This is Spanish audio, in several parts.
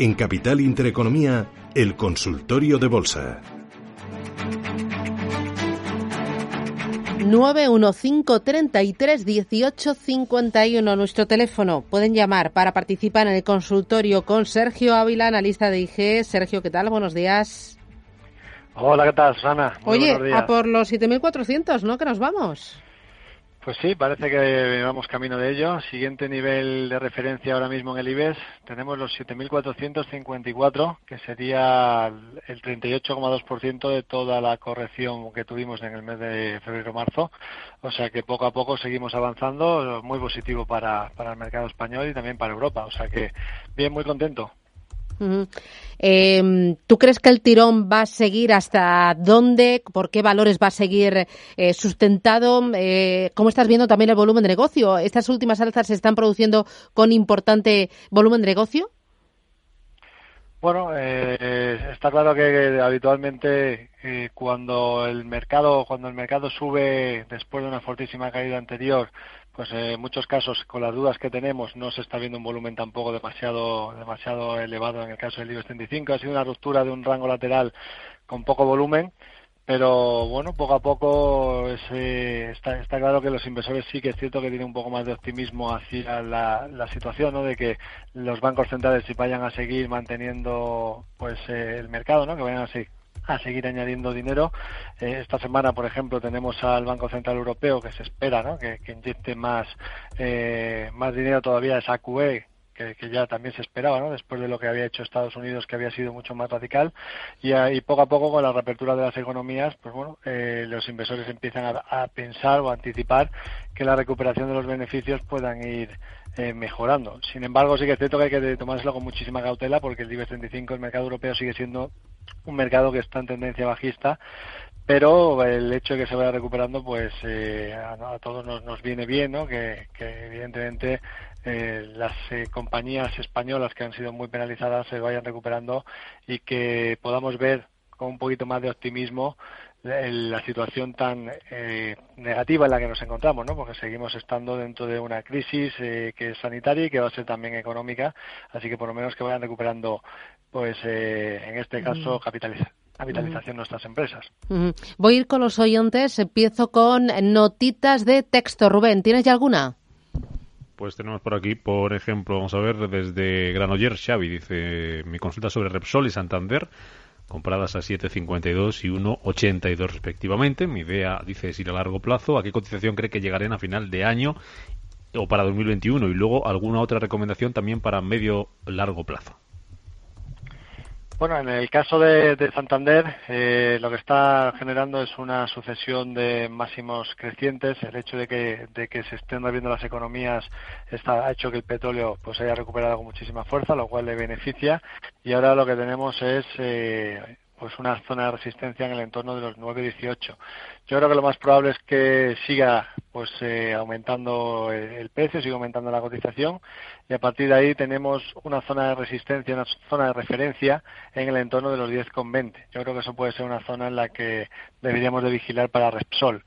En Capital Intereconomía, el consultorio de bolsa. 915331851 nuestro teléfono. Pueden llamar para participar en el consultorio con Sergio Ávila, analista de IG. Sergio, ¿qué tal? Buenos días. Hola, ¿qué tal, Susana? Oye, a por los 7.400, ¿no? Que nos vamos. Pues sí, parece que vamos camino de ello. Siguiente nivel de referencia ahora mismo en el IBEX, tenemos los 7.454, que sería el 38,2% de toda la corrección que tuvimos en el mes de febrero-marzo. O sea que poco a poco seguimos avanzando, muy positivo para, para el mercado español y también para Europa. O sea que bien, muy contento. Em, ¿Tú crees que el tirón va a seguir hasta dónde? ¿Por qué valores va a seguir eh, sustentado? Eh, ¿Cómo estás viendo también el volumen de negocio? ¿Estas últimas alzas se están produciendo con importante volumen de negocio? Bueno, eh, está claro que habitualmente cuando el mercado cuando el mercado sube después de una fortísima caída anterior pues en muchos casos con las dudas que tenemos no se está viendo un volumen tampoco demasiado demasiado elevado en el caso del IBEX 35 ha sido una ruptura de un rango lateral con poco volumen pero bueno poco a poco está, está claro que los inversores sí que es cierto que tienen un poco más de optimismo hacia la, la situación ¿no? de que los bancos centrales si vayan a seguir manteniendo pues eh, el mercado no que vayan a seguir a seguir añadiendo dinero. Eh, esta semana, por ejemplo, tenemos al Banco Central Europeo que se espera ¿no? que, inyecte más, eh, más dinero todavía esa QE que, ya también se esperaba, ¿no? después de lo que había hecho Estados Unidos, que había sido mucho más radical, y, y poco a poco con la reapertura de las economías, pues bueno, eh, los inversores empiezan a, a, pensar o a anticipar que la recuperación de los beneficios puedan ir eh, mejorando. Sin embargo, sí que es cierto que hay que tomárselo con muchísima cautela, porque el IBEX 35, el mercado europeo, sigue siendo un mercado que está en tendencia bajista, pero el hecho de que se vaya recuperando, pues eh, a, todos nos, nos, viene bien, ¿no? Que, evidentemente eh, las eh, compañías españolas que han sido muy penalizadas se vayan recuperando y que podamos ver con un poquito más de optimismo la situación tan eh, negativa en la que nos encontramos, ¿no? Porque seguimos estando dentro de una crisis eh, que es sanitaria y que va a ser también económica, así que por lo menos que vayan recuperando, pues eh, en este caso, capitalización de nuestras empresas. Voy a ir con los oyentes, empiezo con notitas de texto. Rubén, ¿tienes ya alguna? Pues tenemos por aquí, por ejemplo, vamos a ver desde Granoller, Xavi dice mi consulta sobre Repsol y Santander compradas a 7,52 y 1,82 respectivamente. Mi idea, dice, es ir a largo plazo. ¿A qué cotización cree que llegarán a final de año o para 2021? Y luego alguna otra recomendación también para medio largo plazo. Bueno, en el caso de, Santander, eh, lo que está generando es una sucesión de máximos crecientes. El hecho de que, de que se estén moviendo las economías está, ha hecho que el petróleo pues haya recuperado con muchísima fuerza, lo cual le beneficia. Y ahora lo que tenemos es eh, pues una zona de resistencia en el entorno de los 9.18. Yo creo que lo más probable es que siga pues eh, aumentando el precio, siga aumentando la cotización y a partir de ahí tenemos una zona de resistencia, una zona de referencia en el entorno de los 10,20. Yo creo que eso puede ser una zona en la que deberíamos de vigilar para Repsol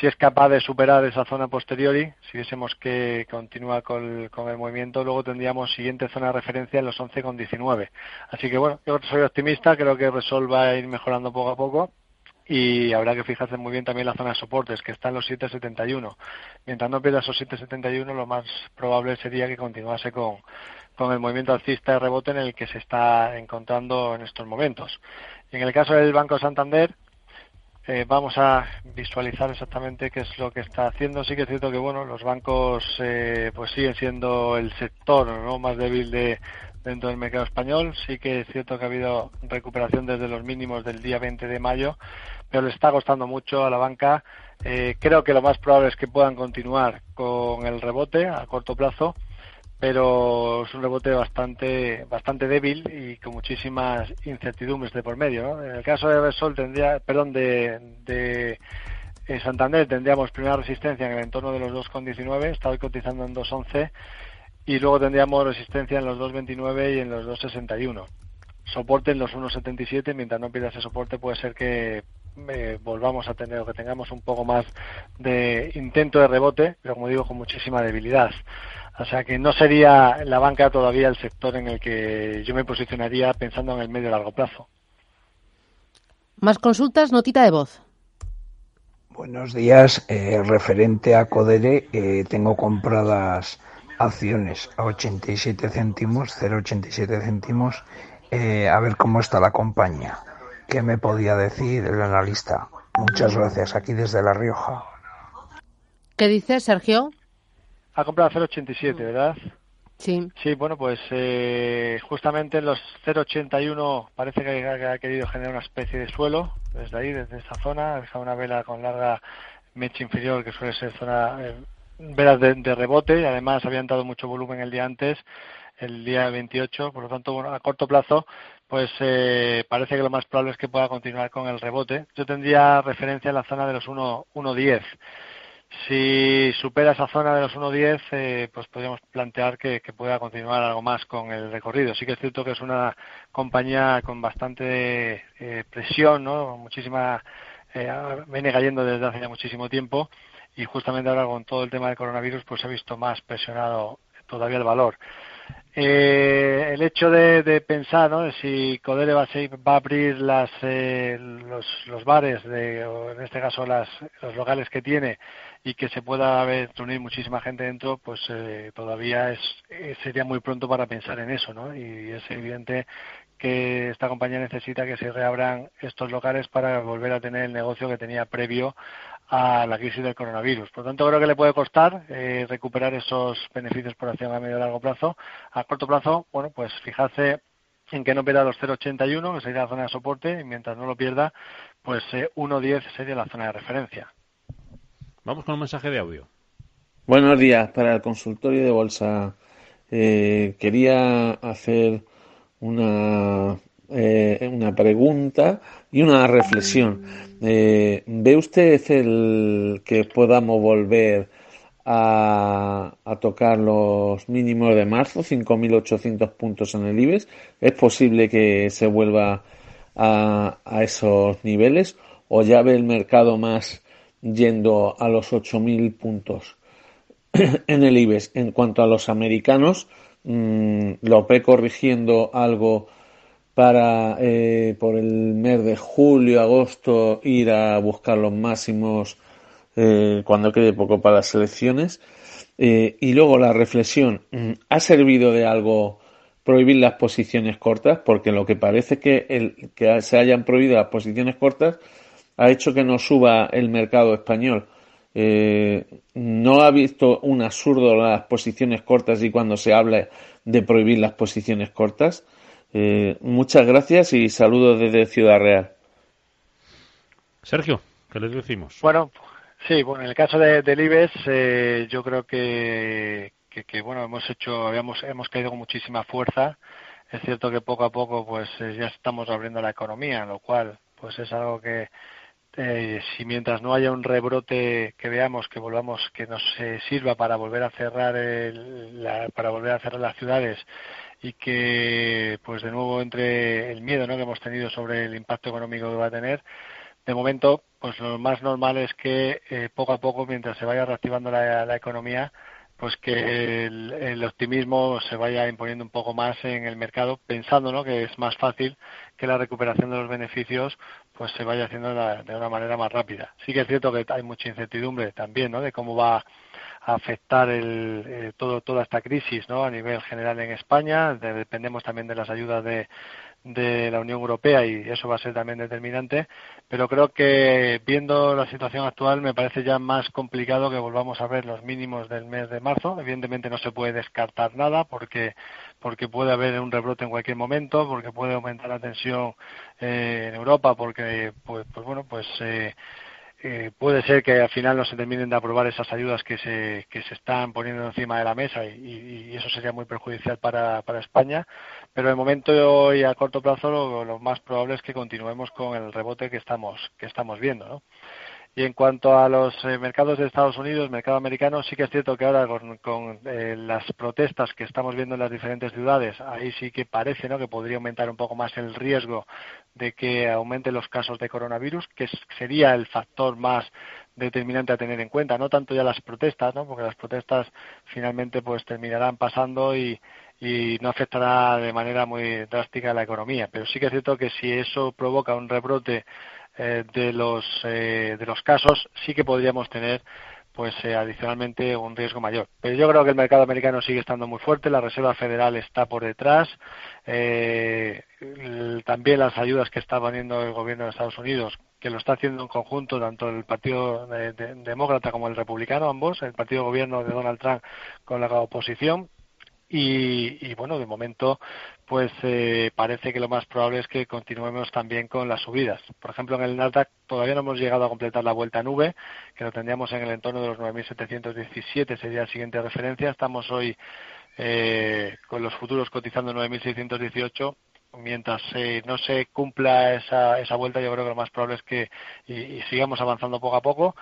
si es capaz de superar esa zona posteriori, si viésemos que continúa con, el movimiento, luego tendríamos siguiente zona de referencia en los 11,19. Así que bueno, yo soy optimista, creo que Resol va a ir mejorando poco a poco y habrá que fijarse muy bien también la zona de soportes, que está en los 7,71. Mientras no pierda esos 7,71, lo más probable sería que continuase con, con el movimiento alcista de rebote en el que se está encontrando en estos momentos. En el caso del Banco Santander, eh, vamos a visualizar exactamente qué es lo que está haciendo. Sí que es cierto que bueno, los bancos eh, pues siguen siendo el sector ¿no? más débil de, dentro del mercado español. Sí que es cierto que ha habido recuperación desde los mínimos del día 20 de mayo, pero le está costando mucho a la banca. Eh, creo que lo más probable es que puedan continuar con el rebote a corto plazo pero es un rebote bastante bastante débil y con muchísimas incertidumbres de por medio. En el caso de Repsol tendría, perdón, de, de eh, Santander tendríamos primera resistencia en el entorno de los 2,19, está hoy cotizando en 2,11 y luego tendríamos resistencia en los 2,29 y en los 2,61. Soporte en los 1,77, mientras no pierda ese soporte puede ser que eh, volvamos a tener o que tengamos un poco más de intento de rebote, pero como digo, con muchísima debilidad. O sea que no sería la banca todavía el sector en el que yo me posicionaría pensando en el medio y largo plazo. Más consultas, notita de voz. Buenos días. Eh, referente a Codere, eh, tengo compradas acciones a 87 céntimos, 0,87 céntimos. Eh, a ver cómo está la compañía. ¿Qué me podía decir el analista? Muchas gracias. Aquí desde La Rioja. ¿Qué dice Sergio? Ha comprado 0,87, ¿verdad? Sí. Sí, bueno, pues eh, justamente en los 0,81 parece que ha, querido generar una especie de suelo desde ahí, desde esa zona, ha dejado una vela con larga mecha inferior que suele ser zona eh, velas de, rebote y además habían dado mucho volumen el día antes, el día 28, por lo tanto, bueno, a corto plazo, pues eh, parece que lo más probable es que pueda continuar con el rebote. Yo tendría referencia en la zona de los 1,10. Si supera esa zona de los 1.10, eh, pues podríamos plantear que, pueda continuar algo más con el recorrido. Sí que es cierto que es una compañía con bastante eh, presión, ¿no? Muchísima, eh, viene cayendo desde hace ya muchísimo tiempo y justamente ahora con todo el tema del coronavirus, pues se ha visto más presionado todavía el valor. Eh, el hecho de, pensar ¿no? de si Codere va a, abrir las, eh, los, bares, de, o en este caso las, los locales que tiene, y que se pueda reunir muchísima gente dentro, pues eh, todavía es, sería muy pronto para pensar en eso. ¿no? Y es evidente que esta compañía necesita que se reabran estos locales para volver a tener el negocio que tenía previo a la crisis del coronavirus. Por lo tanto, creo que le puede costar eh, recuperar esos beneficios por acción a medio y largo plazo. A corto plazo, bueno, pues fijarse en que no pierda los 0,81, que sería la zona de soporte, y mientras no lo pierda, pues 1,10 eh, sería la zona de referencia. Vamos con un mensaje de audio. Buenos días. Para el consultorio de bolsa, eh, quería hacer una eh, una pregunta y una reflexión. Eh, ¿Ve usted el que podamos volver a, tocar los mínimos de marzo, 5.800 puntos en el IBEX? ¿Es posible que se vuelva a, a esos niveles o ya ve el mercado más yendo a los 8.000 puntos en el IBEX? En cuanto a los americanos, mm, lo ve corrigiendo algo para eh, por el mes de julio, agosto ir a buscar los máximos eh, cuando quede poco para las elecciones. Eh, y luego la reflexión, ¿ha servido de algo prohibir las posiciones cortas? Porque lo que parece que, el, que se hayan prohibido las posiciones cortas ha hecho que no suba el mercado español. ¿No ha visto un absurdo las posiciones cortas y cuando se habla de prohibir las posiciones cortas? Eh, muchas gracias y saludos desde Ciudad Real. Sergio, ¿qué les decimos? Bueno, sí, bueno, en el caso de, del IBEX, eh, yo creo que, que, bueno, hemos hecho, habíamos, hemos caído con muchísima fuerza. Es cierto que poco a poco, pues eh, ya estamos abriendo la economía, lo cual, pues es algo que, si mientras no haya un rebrote que veamos que volvamos que nos sirva para volver a cerrar el, para volver a cerrar las ciudades y que pues de nuevo entre el miedo ¿no? que hemos tenido sobre el impacto económico que va a tener de momento pues lo más normal es que eh, poco a poco mientras se vaya reactivando la, economía pues que el, optimismo se vaya imponiendo un poco más en el mercado pensando ¿no? que es más fácil que la recuperación de los beneficios pues se vaya haciendo de, una manera más rápida sí que es cierto que hay mucha incertidumbre también ¿no? de cómo va afectar el, eh, todo, toda esta crisis ¿no? a nivel general en España. dependemos también de las ayudas de, de la Unión Europea y eso va a ser también determinante. Pero creo que viendo la situación actual me parece ya más complicado que volvamos a ver los mínimos del mes de marzo. Evidentemente no se puede descartar nada porque porque puede haber un rebrote en cualquier momento, porque puede aumentar la tensión eh, en Europa, porque pues, pues bueno pues eh, eh, puede ser que al final no se terminen de aprobar esas ayudas que se, que se están poniendo encima de la mesa y, eso sería muy perjudicial para, para, España. Pero de momento y a corto plazo lo, más probable es que continuemos con el rebote que estamos, que estamos viendo. ¿no? Y en cuanto a los eh, mercados de Estados Unidos, mercado americano, sí que es cierto que ahora con, eh, las protestas que estamos viendo en las diferentes ciudades, ahí sí que parece ¿no? que podría aumentar un poco más el riesgo de que aumenten los casos de coronavirus, que sería el factor más determinante a tener en cuenta, no tanto ya las protestas, ¿no? porque las protestas finalmente pues terminarán pasando y, y no afectará de manera muy drástica la economía. Pero sí que es cierto que si eso provoca un rebrote eh, de los eh, de los casos, sí que podríamos tener pues eh, adicionalmente un riesgo mayor. Pero yo creo que el mercado americano sigue estando muy fuerte, la Reserva Federal está por detrás, también las ayudas que está poniendo el gobierno de Estados Unidos, que lo está haciendo en conjunto tanto el Partido Demócrata como el Republicano, ambos, el Partido Gobierno de Donald Trump con la oposición, y, bueno, de momento, pues eh, parece que lo más probable es que continuemos también con las subidas. Por ejemplo, en el Nasdaq todavía no hemos llegado a completar la vuelta nube, que lo tendríamos en el entorno de los 9.717, sería la siguiente referencia. Estamos hoy eh, con los futuros cotizando 9.618 mientras eh, no se cumpla esa, esa vuelta, yo creo que lo más probable es que y sigamos avanzando poco a poco.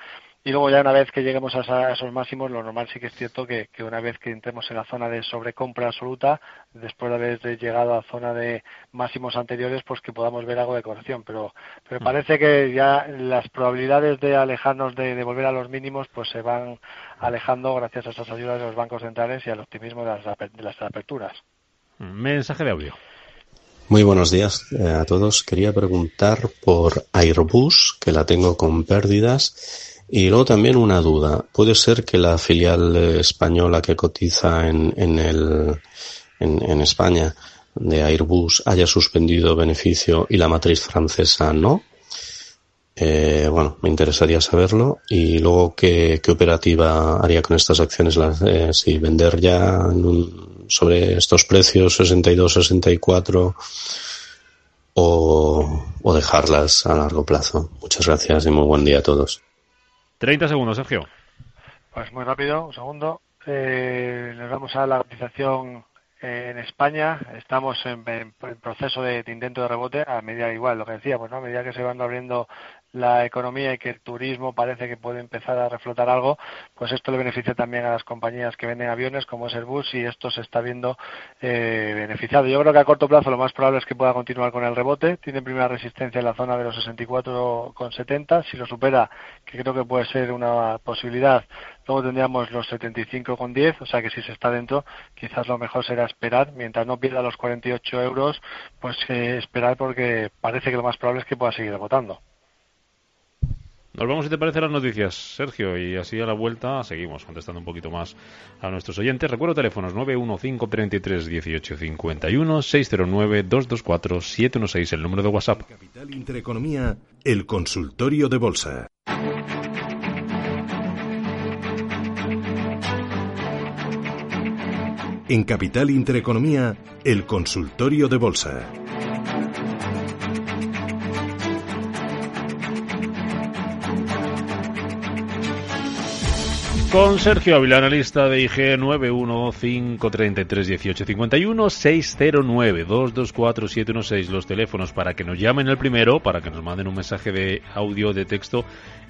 Y luego ya una vez que lleguemos a, esos máximos, lo normal sí que es cierto que, una vez que entremos en la zona de sobrecompra absoluta, después de haber llegado a zona de máximos anteriores, pues que podamos ver algo de corrección. Pero, pero mm. parece que ya las probabilidades de alejarnos de, volver a los mínimos, pues se van alejando gracias a esas ayudas de los bancos centrales y al optimismo de las, de las aperturas. Mensaje de audio. Muy buenos días eh, a todos. Quería preguntar por Airbus, que la tengo con pérdidas y luego también una duda. ¿Puede ser que la filial española que cotiza en, en, el, en, España de Airbus haya suspendido beneficio y la matriz francesa no? Eh, bueno, me interesaría saberlo. Y luego, ¿qué, qué operativa haría con estas acciones? Eh, si vender ya sobre estos precios 62, 64 o, o dejarlas a largo plazo. Muchas gracias y muy buen día a todos. 30 segundos, Sergio. Pues muy rápido, un segundo. Eh, nos vamos a la cotización en España. Estamos en, proceso de, intento de rebote a medida igual, lo que decía, pues ¿no? a medida que se van abriendo la economía y que el turismo parece que puede empezar a reflotar algo, pues esto le beneficia también a las compañías que venden aviones como es Airbus y esto se está viendo eh, beneficiado. Yo creo que a corto plazo lo más probable es que pueda continuar con el rebote. Tiene primera resistencia en la zona de los 64,70. Si lo supera, que creo que puede ser una posibilidad, luego tendríamos los 75,10. O sea que si se está dentro, quizás lo mejor será esperar. Mientras no pierda los 48 euros, pues eh, esperar porque parece que lo más probable es que pueda seguir rebotando. Nos vamos, si te parece, las noticias, Sergio, y así a la vuelta seguimos contestando un poquito más a nuestros oyentes. Recuerdo teléfonos 915331851, 609224716, el número de WhatsApp. Capital Intereconomía, el consultorio de bolsa. En Capital Intereconomía, el consultorio de bolsa. Con Sergio Ávila, analista de IG 915331851, los teléfonos para que nos llamen el primero, para que nos manden un mensaje de audio de texto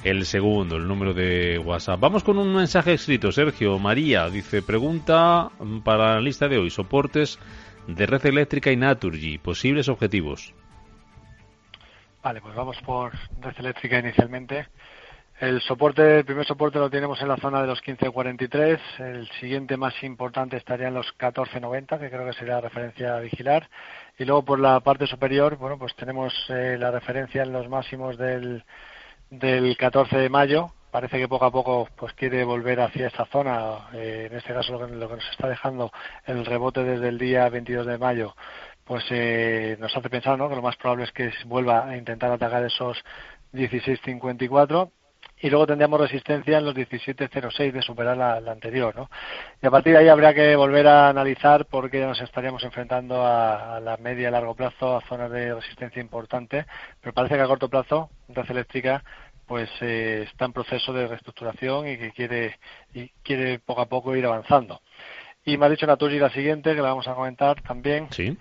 el segundo, el número de WhatsApp. Vamos con un mensaje escrito, Sergio. María dice, pregunta para la lista de hoy, soportes de red eléctrica y Naturgy, posibles objetivos. Vale, pues vamos por red eléctrica inicialmente. El soporte, el primer soporte lo tenemos en la zona de los 15.43. El siguiente más importante estaría en los 14.90, que creo que sería la referencia a vigilar. Y luego por la parte superior, bueno, pues tenemos eh, la referencia en los máximos del, del 14 de mayo. Parece que poco a poco pues quiere volver hacia esta zona. Eh, en este caso lo que, nos está dejando el rebote desde el día 22 de mayo pues eh, nos hace pensar ¿no? que lo más probable es que vuelva a intentar atacar esos 16.54 y luego tendríamos resistencia en los 17.06 de superar la, anterior, ¿no? Y a partir de ahí habría que volver a analizar porque nos estaríamos enfrentando a, la media y largo plazo a zonas de resistencia importante, pero parece que a corto plazo Red Eléctrica pues eh, está en proceso de reestructuración y que quiere y quiere poco a poco ir avanzando. Y me ha dicho Naturi la siguiente, que la vamos a comentar también. Sí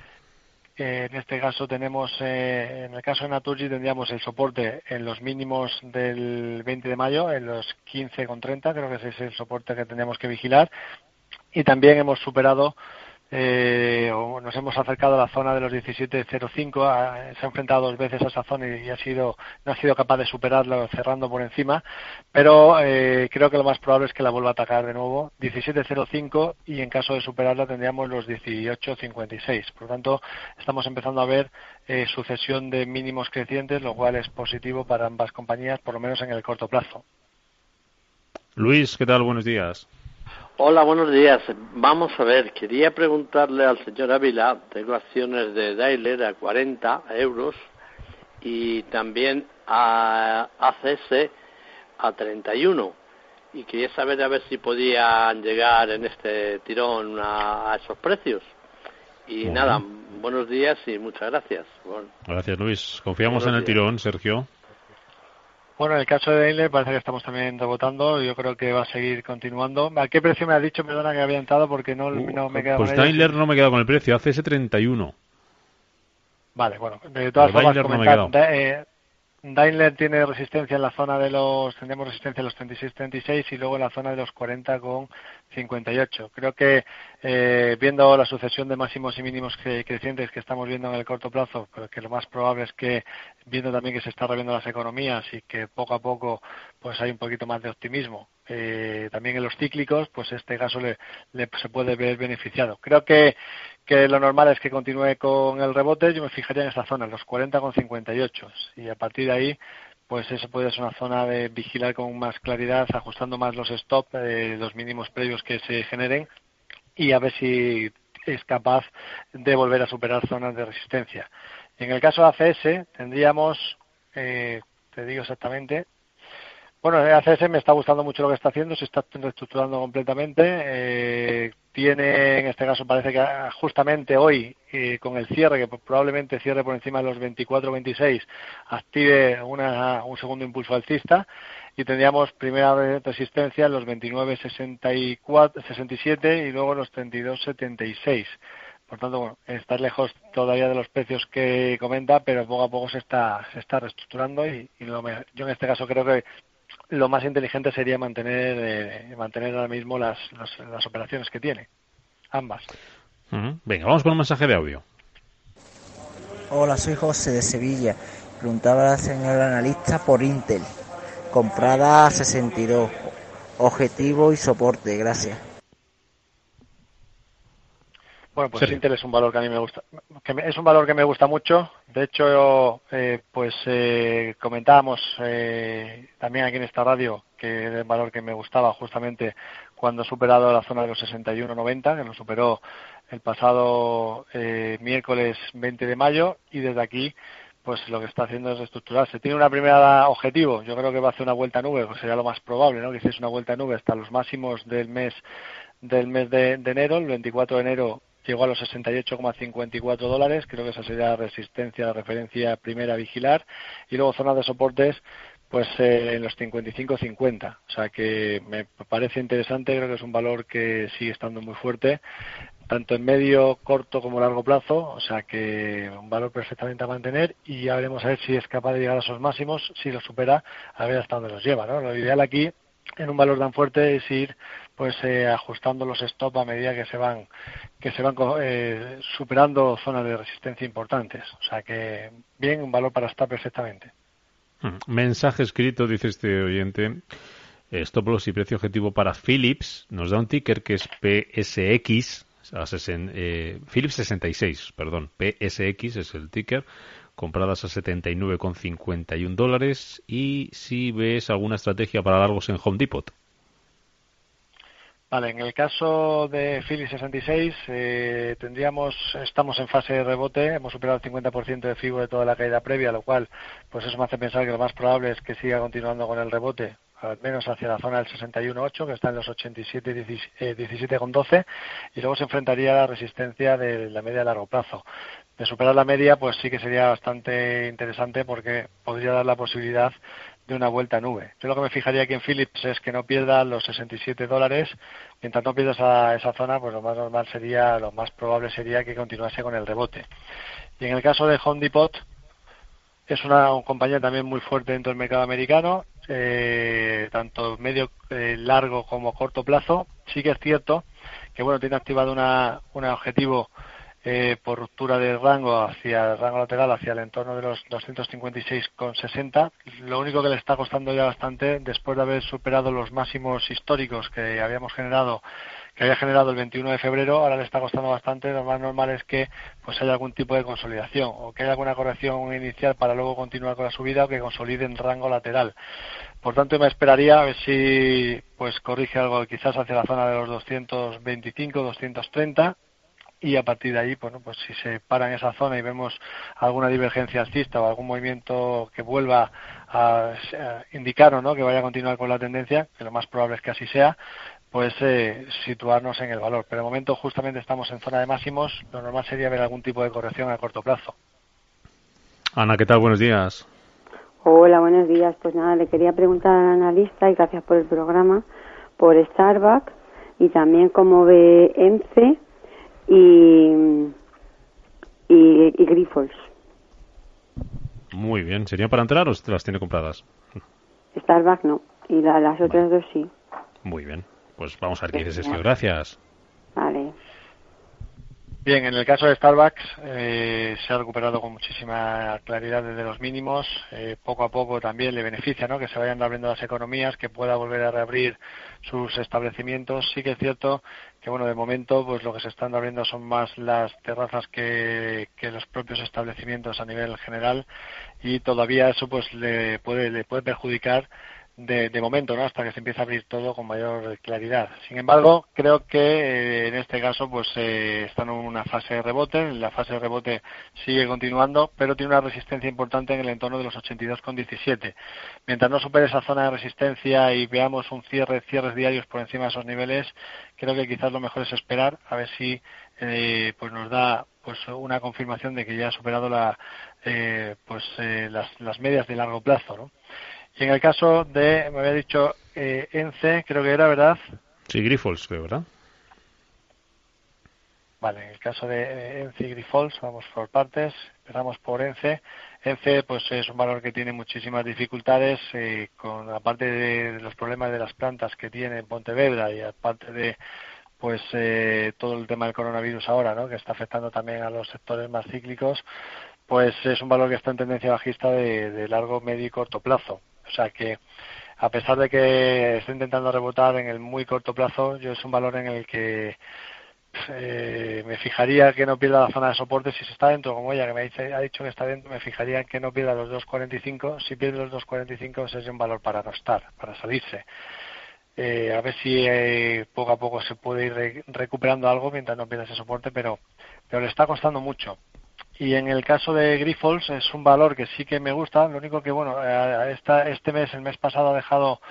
en este caso tenemos, eh, en el caso de Naturgy tendríamos el soporte en los mínimos del 20 de mayo, en los 15,30, creo que ese es el soporte que tendríamos que vigilar. Y también hemos superado eh, nos hemos acercado a la zona de los 17.05, se ha enfrentado dos veces a esa zona y, ha sido, no ha sido capaz de superarlo cerrando por encima, pero eh, creo que lo más probable es que la vuelva a atacar de nuevo, 17.05 y en caso de superarla tendríamos los 18.56. Por lo tanto, estamos empezando a ver eh, sucesión de mínimos crecientes, lo cual es positivo para ambas compañías, por lo menos en el corto plazo. Luis, ¿qué tal? Buenos días. Hola, buenos días. Vamos a ver, quería preguntarle al señor Ávila, tengo acciones de Daimler a 40 euros y también a ACS a 31 y quería saber a ver si podían llegar en este tirón a, esos precios. Y nada, buenos días y muchas gracias. Gracias Luis. Confiamos en el tirón, Sergio. Bueno, en el caso de Daimler parece que estamos también rebotando. Yo creo que va a seguir continuando. ¿A qué precio me has dicho? Perdona que había entrado porque no, no me he quedado Pues Daimler no me he quedado con el precio. Hace ese 31. Vale, bueno. De todas formas, comentar, eh, Daimler tiene resistencia en la zona de los, tendremos resistencia en los 36-36 y luego en la zona de los 40 con 58. Creo que eh, viendo la sucesión de máximos y mínimos crecientes que estamos viendo en el corto plazo, pero que lo más probable es que viendo también que se están reviendo las economías y que poco a poco pues hay un poquito más de optimismo. Eh, también en los cíclicos, pues este caso le, se puede ver beneficiado. Creo que que lo normal es que continúe con el rebote, yo me fijaría en esa zona, los 40 con 58. Y a partir de ahí, pues eso puede ser una zona de vigilar con más claridad, ajustando más los stop, eh, los mínimos previos que se generen y a ver si es capaz de volver a superar zonas de resistencia. En el caso de ACS tendríamos, eh, te digo exactamente, bueno, ACS me está gustando mucho lo que está haciendo, se está reestructurando completamente. Eh, tiene, en este caso parece que justamente hoy, eh, con el cierre, que probablemente cierre por encima de los 24-26, active un segundo impulso alcista y tendríamos primera resistencia en los 29-67 y luego los 32-76. Por tanto, bueno, está lejos todavía de los precios que comenta, pero poco a poco se está, se está reestructurando y, yo en este caso creo que lo más inteligente sería mantener, eh, mantener ahora mismo las, las, operaciones que tiene, ambas. Venga, vamos con un mensaje de audio. Hola, soy José de Sevilla. Preguntaba a la señora analista por Intel, comprada a 62, objetivo y soporte. Gracias. Bueno, pues Intel es un valor que a mí me gusta, que es un valor que me gusta mucho. De hecho, eh, pues eh, comentábamos eh, también aquí en esta radio que el valor que me gustaba justamente cuando ha superado la zona de los 61.90, que lo superó el pasado miércoles 20 de mayo y desde aquí pues lo que está haciendo es estructurarse. Tiene una primera objetivo, yo creo que va a hacer una vuelta a nube, pues sería lo más probable, ¿no? Que hiciese una vuelta a nube hasta los máximos del mes del mes de enero, el 24 de enero llegó a los 68,54 dólares, creo que esa sería la resistencia, la referencia primera a vigilar, y luego zonas de soportes pues eh, en los 55-50. O sea que me parece interesante, creo que es un valor que sigue estando muy fuerte, tanto en medio, corto como largo plazo. O sea que un valor perfectamente a mantener y ya veremos a ver si es capaz de llegar a esos máximos, si lo supera, a ver hasta dónde los lleva. ¿no? Lo ideal aquí en un valor tan fuerte es ir pues eh, ajustando los stop a medida que se van que se van eh, superando zonas de resistencia importantes. O sea que bien un valor para estar perfectamente. Mensaje escrito dice este oyente. Eh, stop loss y precio objetivo para Philips. Nos da un ticker que es PSX a Philips 66 perdón. PSX es el ticker compradas a 79,51 dólares. Y si ves alguna estrategia para largos en Home Depot Vale, en el caso de Philips 66 eh, tendríamos, estamos en fase de rebote, hemos superado el 50% de FIBO de toda la caída previa, lo cual pues eso me hace pensar que lo más probable es que siga continuando con el rebote, al menos hacia la zona del 61.8, que está en los 87.17.12, y luego se enfrentaría a la resistencia de la media a largo plazo. De superar la media, pues sí que sería bastante interesante porque podría dar la posibilidad de una vuelta a nube. Yo lo que me fijaría aquí en Philips es que no pierda los 67 dólares. Mientras no pierda esa, esa zona, pues lo más normal sería, lo más probable sería que continuase con el rebote. Y en el caso de Home Depot, es una compañía también muy fuerte dentro del mercado americano, eh, tanto medio, eh, largo como corto plazo. Sí que es cierto que bueno tiene activado una, un objetivo eh, por ruptura de rango hacia el rango lateral hacia el entorno de los 256,60. Lo único que le está costando ya bastante después de haber superado los máximos históricos que habíamos generado que había generado el 21 de febrero, ahora le está costando bastante. Lo más normal es que pues haya algún tipo de consolidación o que haya alguna corrección inicial para luego continuar con la subida o que consolide en rango lateral. Por tanto, me esperaría a ver si pues corrige algo quizás hacia la zona de los 225, 230 y a partir de ahí, bueno, pues si se para en esa zona y vemos alguna divergencia alcista o algún movimiento que vuelva a, indicar o no que vaya a continuar con la tendencia, que lo más probable es que así sea, pues eh, situarnos en el valor. Pero de momento justamente estamos en zona de máximos, lo normal sería ver algún tipo de corrección a corto plazo. Ana, ¿qué tal? Buenos días. Hola, buenos días. Pues nada, le quería preguntar al analista, y gracias por el programa, por Starbucks y también cómo ve ENCE y, y, y Grifols. Muy bien. ¿Sería para entrar o las tiene compradas? Starbucks no, y las otras dos sí. Muy bien. Pues vamos a ver qué dice Sergio. Gracias. Vale. Bien, en el caso de Starbucks eh, se ha recuperado con muchísima claridad desde los mínimos. Eh, poco a poco también le beneficia ¿no? que se vayan abriendo las economías, que pueda volver a reabrir sus establecimientos. Sí que es cierto que, bueno, de momento pues lo que se están abriendo son más las terrazas que, los propios establecimientos a nivel general y todavía eso pues le puede, le puede perjudicar de, momento, ¿no? Hasta que se empiece a abrir todo con mayor claridad. Sin embargo, creo que eh, en este caso, pues eh, están en una fase de rebote. La fase de rebote sigue continuando, pero tiene una resistencia importante en el entorno de los 82,17. Mientras no supere esa zona de resistencia y veamos un cierre, cierres diarios por encima de esos niveles, creo que quizás lo mejor es esperar a ver si eh, pues nos da pues una confirmación de que ya ha superado la, eh, pues las, las medias de largo plazo, ¿no? Y en el caso de, me había dicho eh, ENCE, creo que era, ¿verdad? Sí, Grifols, creo, ¿verdad? Vale, en el caso de ENCE y Grifols, vamos por partes. Empezamos por ENCE. ENCE pues es un valor que tiene muchísimas dificultades, eh, con aparte de los problemas de las plantas que tiene en Pontevedra y aparte de pues eh, todo el tema del coronavirus ahora, ¿no? que está afectando también a los sectores más cíclicos, pues es un valor que está en tendencia bajista de, de largo, medio y corto plazo. O sea que, a pesar de que esté intentando rebotar en el muy corto plazo, yo es un valor en el que eh, me fijaría que no pierda la zona de soporte si se está dentro, como ella que me ha dicho que está dentro, me fijaría que no pierda los 2.45. Si pierde los 2.45 ese es un valor para no estar, para salirse. Eh, a ver si eh, poco a poco se puede ir recuperando algo mientras no pierda ese soporte, pero, pero le está costando mucho. Y en el caso de Grifols es un valor que sí que me gusta, lo único que, bueno, eh, este mes, el mes pasado ha dejado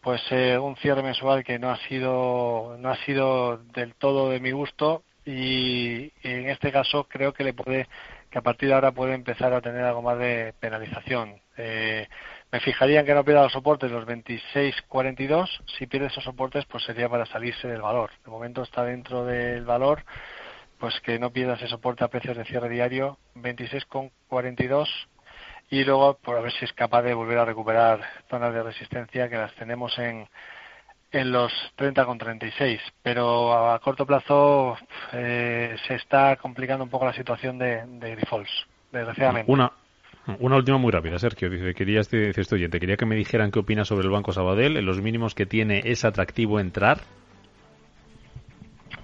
pues eh, un cierre mensual que no ha sido no ha sido del todo de mi gusto y, en este caso creo que le puede que a partir de ahora puede empezar a tener algo más de penalización. Eh, me fijaría en que no pierda los soportes los 26.42 si pierde esos soportes pues sería para salirse del valor. De momento está dentro del valor pues que no pierda ese soporte a precios de cierre diario 26,42 y luego por a ver si es capaz de volver a recuperar zonas de resistencia que las tenemos en en los 30,36 pero a corto plazo eh, se está complicando un poco la situación de, de Grifols desgraciadamente una una última muy rápida, Sergio. Dice, quería este, este oyente, quería que me dijeran qué opina sobre el Banco Sabadell. En los mínimos que tiene, ¿es atractivo entrar?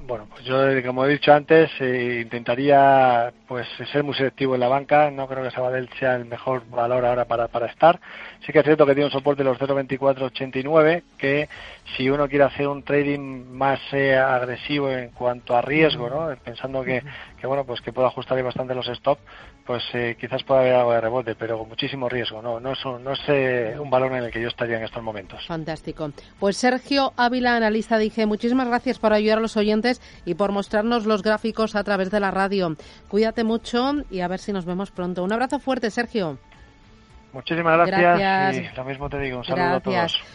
Bueno, pues yo, como he dicho antes, eh, intentaría pues ser muy selectivo en la banca. No creo que Sabadell sea el mejor valor ahora para, para estar. Sí que es cierto que tiene un soporte de los 0,2489, que si uno quiere hacer un trading más eh, agresivo en cuanto a riesgo, ¿no? pensando que, que bueno pues que pueda ajustar bastante los stops, pues eh, quizás pueda haber algo de rebote, pero con muchísimo riesgo. No, no es, un, no es eh, un valor en el que yo estaría en estos momentos. Fantástico. Pues Sergio Ávila, analista, dije muchísimas gracias por ayudar a los oyentes y por mostrarnos los gráficos a través de la radio. Cuídate mucho y a ver si nos vemos pronto. Un abrazo fuerte, Sergio. Muchísimas gracias, y lo mismo te digo. Un saludo a todos.